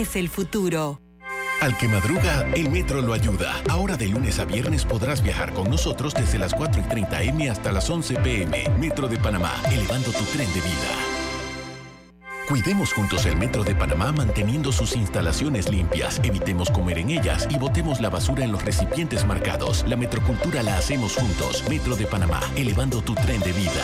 es el futuro. Al que madruga, el metro lo ayuda. Ahora de lunes a viernes podrás viajar con nosotros desde las 4 y 30 M hasta las 11 PM. Metro de Panamá, elevando tu tren de vida. Cuidemos juntos el Metro de Panamá manteniendo sus instalaciones limpias, evitemos comer en ellas y botemos la basura en los recipientes marcados. La metrocultura la hacemos juntos. Metro de Panamá, elevando tu tren de vida.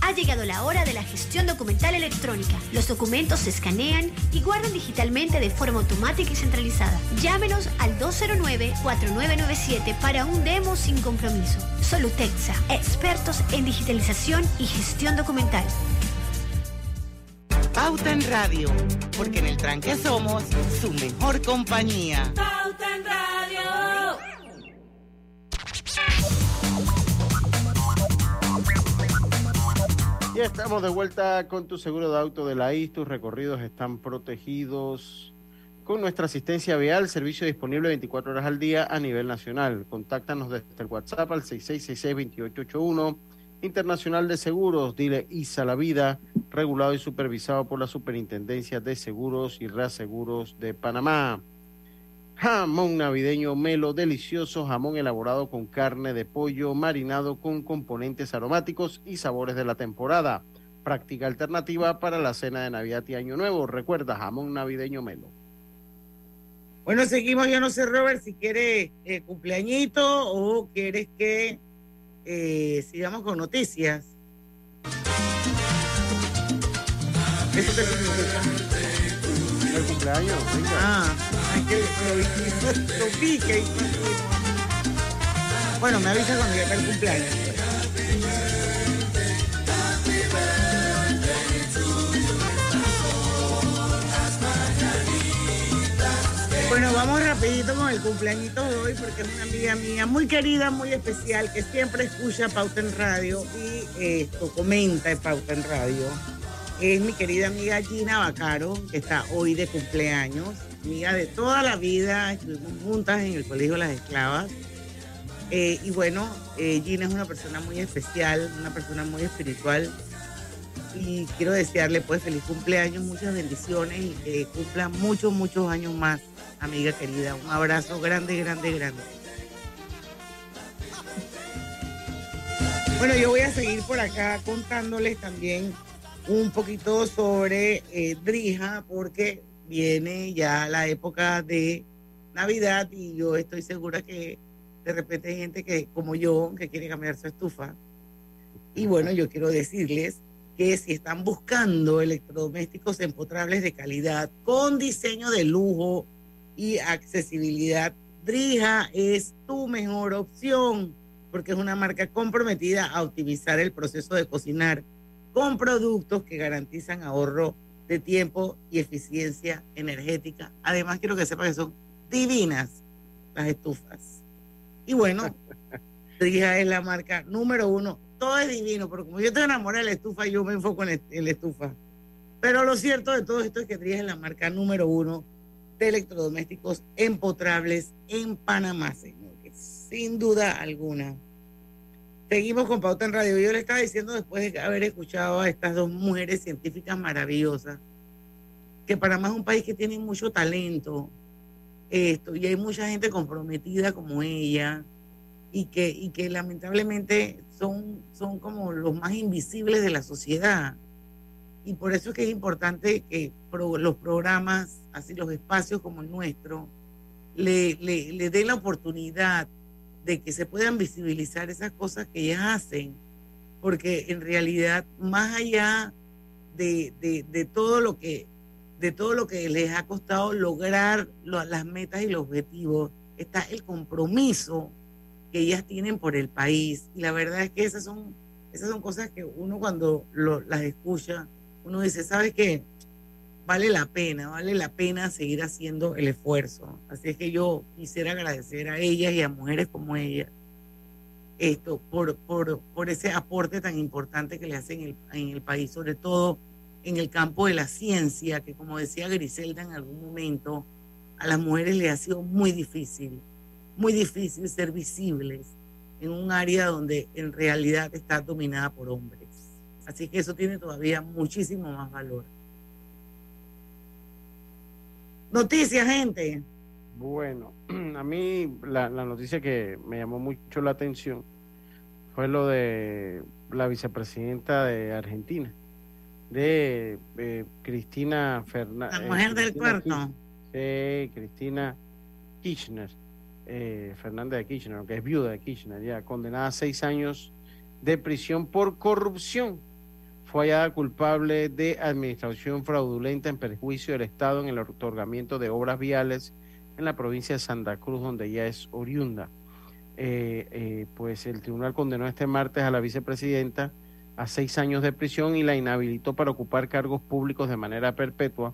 Ha llegado la hora de la gestión documental electrónica. Los documentos se escanean y guardan digitalmente de forma automática y centralizada. Llámenos al 209-4997 para un demo sin compromiso. Solutexa, expertos en digitalización y gestión documental. Pauta en Radio, porque en el tranque somos su mejor compañía. Pauta Estamos de vuelta con tu seguro de auto de la IS. Tus recorridos están protegidos con nuestra asistencia vial, servicio disponible 24 horas al día a nivel nacional. Contáctanos desde el WhatsApp al 6666-2881. Internacional de Seguros, dile ISA la vida, regulado y supervisado por la Superintendencia de Seguros y Reaseguros de Panamá. Jamón navideño melo, delicioso jamón elaborado con carne de pollo, marinado con componentes aromáticos y sabores de la temporada. Práctica alternativa para la cena de Navidad y Año Nuevo. Recuerda, jamón navideño melo. Bueno, seguimos, yo no sé, Robert, si quieres eh, cumpleañito o quieres que eh, sigamos con noticias. Eso [LAUGHS] te El cumpleaños, venga. Ah, que lo pique. Bueno, me avisa cuando llegue el cumpleaños. Bueno, vamos rapidito con el cumpleañito de hoy porque es una amiga mía muy querida, muy especial, que siempre escucha Pauta en Radio y esto comenta en Pauta en Radio. Es mi querida amiga Gina Bacaro, que está hoy de cumpleaños, amiga de toda la vida, estuvimos juntas en el Colegio de las Esclavas. Eh, y bueno, eh, Gina es una persona muy especial, una persona muy espiritual. Y quiero desearle pues feliz cumpleaños, muchas bendiciones y que cumpla muchos, muchos años más amiga querida. Un abrazo grande, grande, grande. Bueno, yo voy a seguir por acá contándoles también un poquito sobre eh, Drija, porque viene ya la época de Navidad y yo estoy segura que de repente hay gente que, como yo, que quiere cambiar su estufa. Y bueno, yo quiero decirles que si están buscando electrodomésticos empotrables de calidad, con diseño de lujo, y accesibilidad. Drija es tu mejor opción porque es una marca comprometida a optimizar el proceso de cocinar con productos que garantizan ahorro de tiempo y eficiencia energética. Además, quiero que sepan que son divinas las estufas. Y bueno, Drija es la marca número uno. Todo es divino, pero como yo te enamoré de la estufa, yo me enfoco en, la estufa. Pero lo cierto de todo esto es que Drija es la marca número uno de electrodomésticos empotrables en Panamá, señores, sin duda alguna. Seguimos con Pauta en Radio. Yo le estaba diciendo después de haber escuchado a estas dos mujeres científicas maravillosas, que Panamá es un país que tiene mucho talento, esto, y hay mucha gente comprometida como ella, y que, y que lamentablemente son, son como los más invisibles de la sociedad y por eso es que es importante que los programas, así los espacios como el nuestro, le, le, den la oportunidad de que se puedan visibilizar esas cosas que ellas hacen, porque en realidad, más allá de, de, todo lo que de todo lo que les ha costado lograr las metas y los objetivos, está el compromiso que ellas tienen por el país. Y la verdad es que esas son, esas son cosas que uno cuando las escucha, uno dice, ¿sabe qué? Vale la pena, vale la pena seguir haciendo el esfuerzo. Así es que yo quisiera agradecer a ellas y a mujeres como ella esto por, por, por ese aporte tan importante que le hacen en el, en el país, sobre todo en el campo de la ciencia, que como decía Griselda en algún momento, a las mujeres les ha sido muy difícil, muy difícil ser visibles en un área donde en realidad está dominada por hombres. Así que eso tiene todavía muchísimo más valor. Noticias, gente. Bueno, [CLEARS THROAT] a mí la, noticia que me llamó mucho la atención fue lo de la vicepresidenta de Argentina, de eh, Cristina Fernández. La mujer del cuarto. Sí, Cristina Kirchner, eh, Fernández de Kirchner, que es viuda de Kirchner, ya condenada a seis años de prisión por corrupción fue hallada culpable de administración fraudulenta en perjuicio del Estado en el otorgamiento de obras viales en la provincia de Santa Cruz, donde ella es oriunda. Eh, eh, pues el tribunal condenó este martes a la vicepresidenta a seis años de prisión y la inhabilitó para ocupar cargos públicos de manera perpetua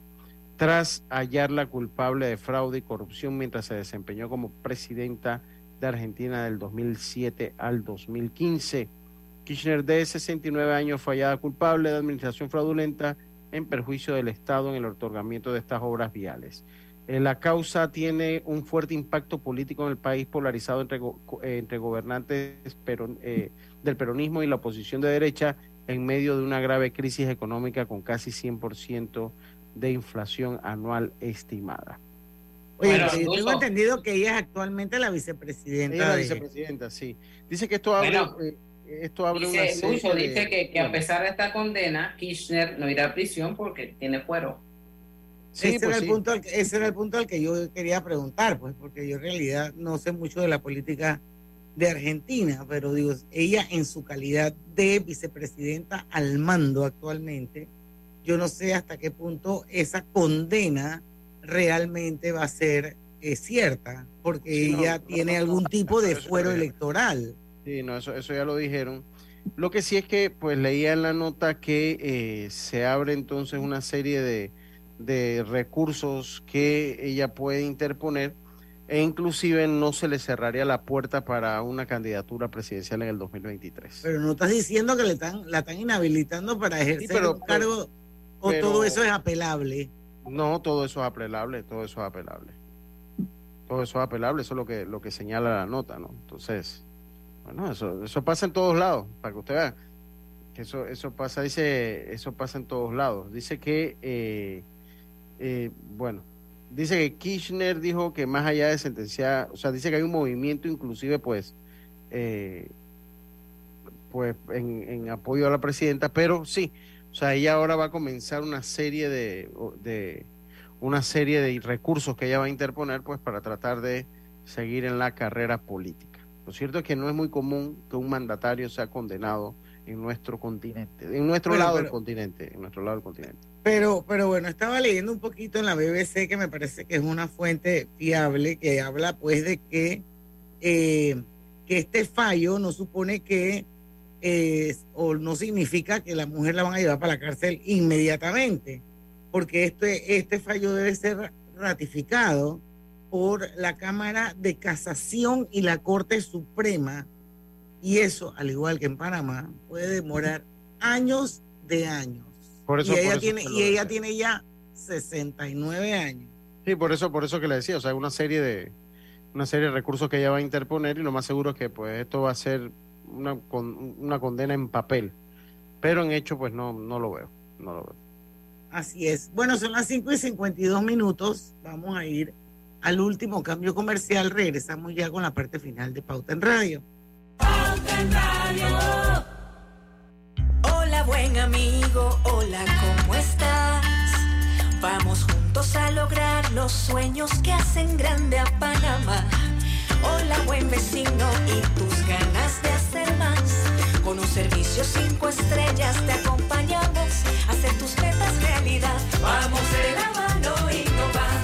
tras hallarla culpable de fraude y corrupción mientras se desempeñó como presidenta de Argentina del 2007 al 2015. Kirchner, de 69 años, fue hallada culpable de administración fraudulenta en perjuicio del Estado en el otorgamiento de estas obras viales. Eh, la causa tiene un fuerte impacto político en el país polarizado entre, eh, entre gobernantes eh, del peronismo y la oposición de derecha en medio de una grave crisis económica con casi 100% de inflación anual estimada. Oye, tengo entendido que ella es actualmente la vicepresidenta. Ella la vicepresidenta, sí. Dice que esto abre, esto abre una serie dice que, que a pesar de esta condena, Kirchner no irá a prisión porque tiene fuero. Ese, era pues el punto al, ese era el punto al que yo quería preguntar, pues, porque yo en realidad no sé mucho de la política de Argentina, pero digo, ella en su calidad de vicepresidenta al mando actualmente, yo no sé hasta qué punto esa condena realmente va a ser eh, cierta, porque ella tiene algún tipo de fuero electoral. Sí, no, eso, eso ya lo dijeron. Lo que sí es que, pues leía en la nota que eh, se abre entonces una serie de, de recursos que ella puede interponer e inclusive no se le cerraría la puerta para una candidatura presidencial en el 2023. Pero no estás diciendo que le están, la están inhabilitando para ejercer el cargo o todo eso es apelable. No, todo eso es apelable, todo eso es apelable. Todo eso es apelable, eso es lo que, lo que señala la nota, ¿no? Entonces, bueno, eso, eso pasa en todos lados, para que usted vea eso, eso pasa, dice, eso pasa en todos lados. Dice que eh, eh, bueno, dice que Kirchner dijo que más allá de sentenciar, o sea, dice que hay un movimiento inclusive pues, eh, pues en, apoyo a la presidenta, pero sí, o sea, ella ahora va a comenzar una serie de, de una serie de recursos que ella va a interponer pues para tratar de seguir en la carrera política. Lo cierto es que no es muy común que un mandatario sea condenado en nuestro continente, en nuestro lado del continente, en nuestro lado del continente. Pero, pero bueno, estaba leyendo un poquito en la BBC que me parece que es una fuente fiable que habla pues de que, eh, que este fallo no supone que eh, o no significa que la mujer la van a llevar para la cárcel inmediatamente, porque este, este fallo debe ser ratificado por la Cámara de Casación y la Corte Suprema y eso, al igual que en Panamá, puede demorar años de años. Por eso, y ella, tiene, y ella tiene ya 69 años. Sí, por eso, por eso que le decía, o sea, una serie de una serie de recursos que ella va a interponer y lo más seguro es que pues esto va a ser una, una condena en papel, pero en hecho pues no, no lo veo, no lo veo. Así es. Bueno, son las 5 y 52 minutos, vamos a ir al último cambio comercial, regresamos ya con la parte final de Pauta en Radio. Hola buen amigo, hola, ¿cómo estás? Vamos juntos a lograr los sueños que hacen grande a Panamá. Hola buen vecino y tus ganas de hacer más. Con un servicio cinco estrellas te acompañamos a hacer tus metas realidad. Vamos de la mano innovando como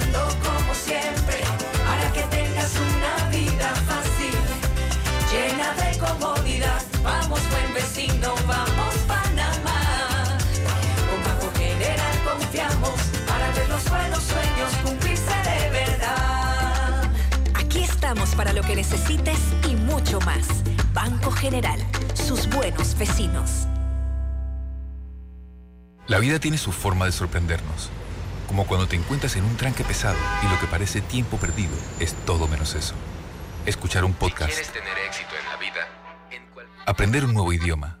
estamos para lo que necesites y mucho más. Banco General, sus buenos vecinos. La vida tiene su forma de sorprendernos. Como cuando te encuentras en un tranque pesado y lo que parece tiempo perdido es todo menos eso. Escuchar un podcast. ¿Quieres tener éxito en la vida? Aprender un nuevo idioma.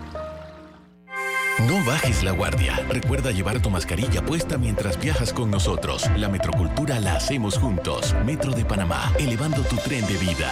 No bajes la guardia. Recuerda llevar tu mascarilla puesta mientras viajas con nosotros. La metrocultura la hacemos juntos. Metro de Panamá, elevando tu tren de vida.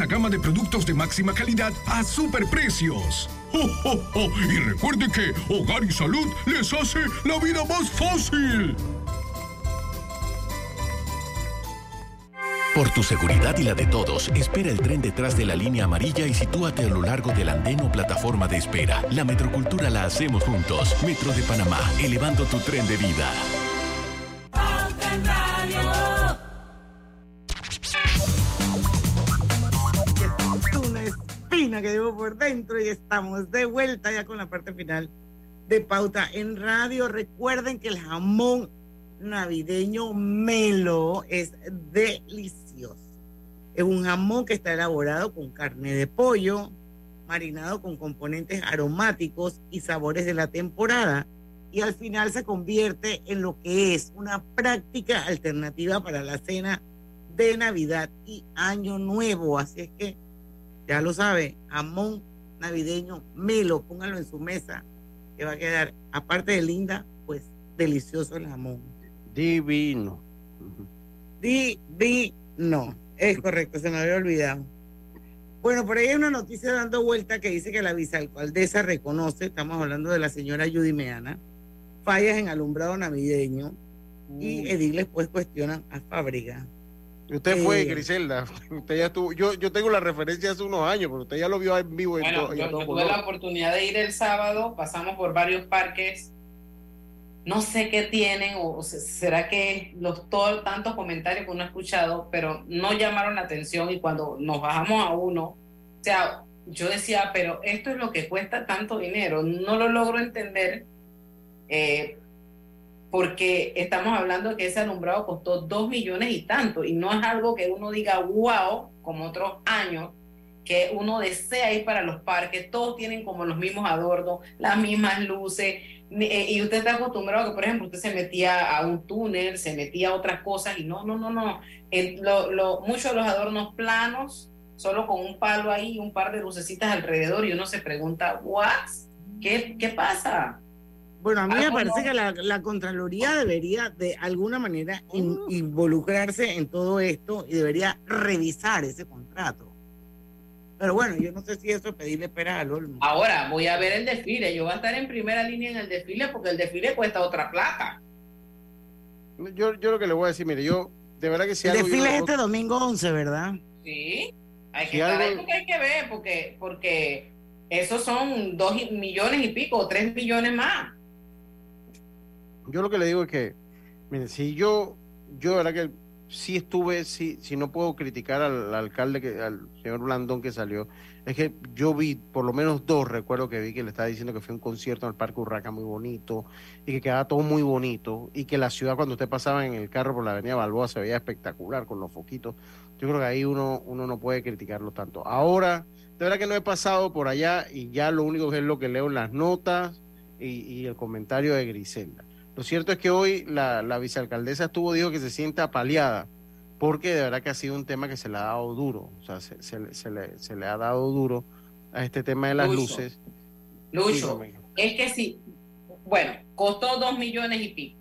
gama de productos de máxima calidad a superprecios. ¡Oh, oh, oh! Y recuerde que Hogar y Salud les hace la vida más fácil. Por tu seguridad y la de todos, espera el tren detrás de la línea amarilla y sitúate a lo largo del andén o plataforma de espera. La metrocultura la hacemos juntos. Metro de Panamá, elevando tu tren de vida. Espina que llevo por dentro y estamos de vuelta ya con la parte final de Pauta en Radio. Recuerden que el jamón navideño melo es delicioso. Es un jamón que está elaborado con carne de pollo, marinado con componentes aromáticos y sabores de la temporada y al final se convierte en lo que es una práctica alternativa para la cena de Navidad y Año Nuevo. Así es que ya lo sabe, jamón navideño, melo, póngalo en su mesa, que va a quedar, aparte de linda, pues delicioso el jamón. Divino. Divino. Es correcto, se me había olvidado. Bueno, por ahí hay una noticia dando vuelta que dice que la vicealcaldesa reconoce, estamos hablando de la señora Judy Meana, fallas en alumbrado navideño y ediles pues cuestionan a Fábrica. Usted fue, Eh, Griselda. [LAUGHS] Usted ya estuvo. Yo, yo tengo la referencia hace unos años, pero usted ya lo vio en vivo. en Bueno, todo- yo, en todo yo tuve la oportunidad de ir el sábado, pasamos por varios parques. No sé qué tienen, o, o se- será que los to- tantos comentarios que uno ha escuchado, pero no llamaron la atención. Y cuando nos bajamos a uno, o sea, yo decía, pero esto es lo que cuesta tanto dinero. No lo logro entender, eh, porque estamos hablando que ese alumbrado costó dos millones y tanto, y no es algo que uno diga, wow, como otros años que uno desea ir para los parques, todos tienen como los mismos adornos, las mismas luces, eh, y usted está acostumbrado a que, por ejemplo, usted se metía a un túnel, se metía a otras cosas, y no, no, no, no. El- lo- lo- muchos de los adornos planos, solo con un palo ahí y un par de lucecitas alrededor, y uno se pregunta, ¿what? ¿Qué, qué pasa? Bueno, a mí me Algo parece no- que la, la Contraloría debería de alguna manera in- involucrarse en todo esto y debería revisar ese contrato. Pero bueno, yo no sé si eso es pedirle peras al olmo. Ahora voy a ver el desfile, yo voy a estar en primera línea en el desfile porque el desfile cuesta otra plata. Yo, yo lo que le voy a decir, mire, yo, de verdad que si El algo desfile es este domingo 11, ¿verdad? Sí, hay que Si estar ahí algo- porque hay que ver, porque, porque esos son dos millones y pico, o tres millones más. Yo lo que le digo es que, mire, si yo, yo de verdad que sí estuve, sí, si no puedo criticar al, alcalde, que, al señor Blandón que salió, es que yo vi por lo menos dos, recuerdo que vi que le estaba diciendo que fue un concierto en el Parque Urraca muy bonito y que quedaba todo muy bonito y que la ciudad cuando usted pasaba en el carro por la avenida Balboa se veía espectacular con los foquitos. Yo creo que ahí uno, uno no puede criticarlo tanto. Ahora, de verdad que no he pasado por allá y ya lo único que es lo que leo en las notas y el comentario de Griselda. Lo cierto es que hoy la, la vicealcaldesa estuvo, dijo que se siente apaleada, porque de verdad que ha sido un tema que se le ha dado duro, o sea, se, se le- se le, se le ha dado duro a este tema de las Lucho. luces. Lucho, Dígame. es que si, bueno, costó dos millones y pico,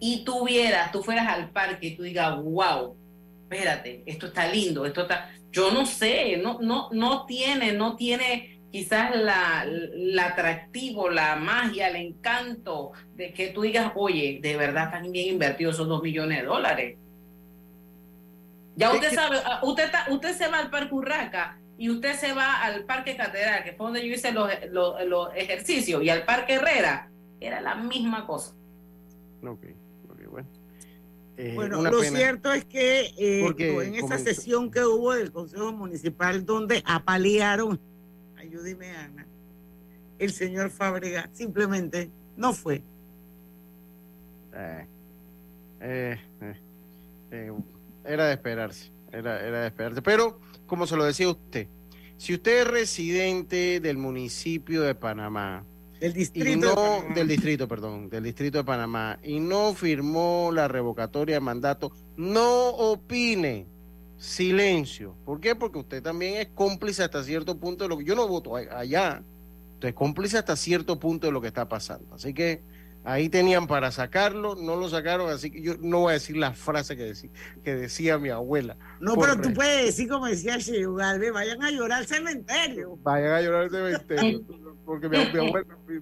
y tuvieras, tú fueras al parque y tú digas, wow, espérate, esto está lindo, esto está, yo no sé, no, no, no tiene, no tiene quizás la, el atractivo, la magia, el encanto de que tú digas, oye, de verdad están bien invertidos esos dos millones de dólares. Ya usted sabe, ah, usted, está- usted se va al Parque Urraca y usted se va al Parque Catedral, que fue donde yo hice los, los- los ejercicios, y al Parque Herrera, era la misma cosa. Ok, ok, bueno. Eh, Bueno, una lo pena. cierto es que eh, Porque en esa comenzó- sesión que hubo del Consejo Municipal donde apalearon a Judy Meana, el señor Fábrega simplemente no fue. Eh, eh, eh, era de esperarse, era, era de esperarse. Pero, como se lo decía usted, si usted es residente del municipio de Panamá, del distrito, del distrito, perdón, del distrito de Panamá, y no firmó la revocatoria de mandato, no opine. Silencio. ¿Por qué? Porque usted también es cómplice hasta cierto punto de lo que yo no voto allá. Usted es cómplice hasta cierto punto de lo que está pasando. Así que Ahí tenían para sacarlo, no lo sacaron, así que yo no voy a decir la frase que, decía, que decía mi abuela. No, pero tú puedes decir como decía Galvez, vayan a llorar al cementerio. Vayan a llorar al cementerio, porque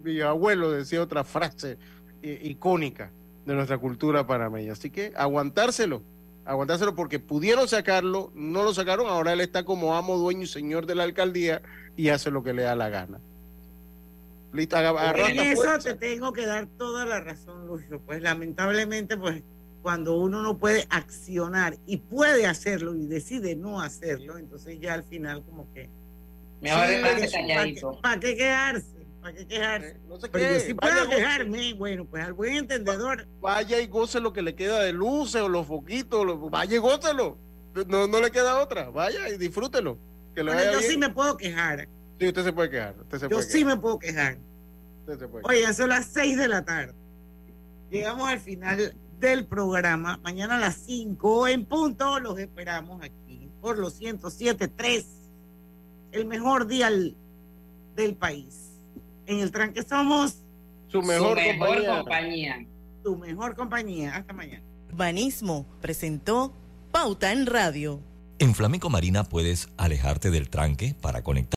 mi, abuelo, decía otra frase icónica de nuestra cultura panameña. Así que aguantárselo, aguantárselo porque pudieron sacarlo, no lo sacaron, ahora él está como amo, dueño y señor de la alcaldía y hace lo que le da la gana en eso te tengo que dar toda la razón, Lucio. Pues lamentablemente, pues cuando uno no puede accionar y puede hacerlo y decide no hacerlo, entonces ya al final como que... Mejor ¿Para qué quejarse? ¿Para qué quejarse? Eh, no sé Pero yo sí puedo quejarme, bueno, pues al buen entendedor. Vaya y goce lo que le queda de luces o los foquitos, vaya y gócelo. No, no le queda otra, vaya y disfrútelo. Que yo sí me puedo quejar. Sí, usted se puede quejar. Yo sí me puedo quejar. Oye, son las 6 de la tarde. Llegamos al final del programa. Mañana a las 5 en punto los esperamos aquí por los 107.3. El mejor día del país. En el tranque somos su mejor, compañía. compañía. Su mejor compañía. Hasta mañana. Urbanismo presentó Pauta en Radio. En Flamenco Marina puedes alejarte del tranque para conectar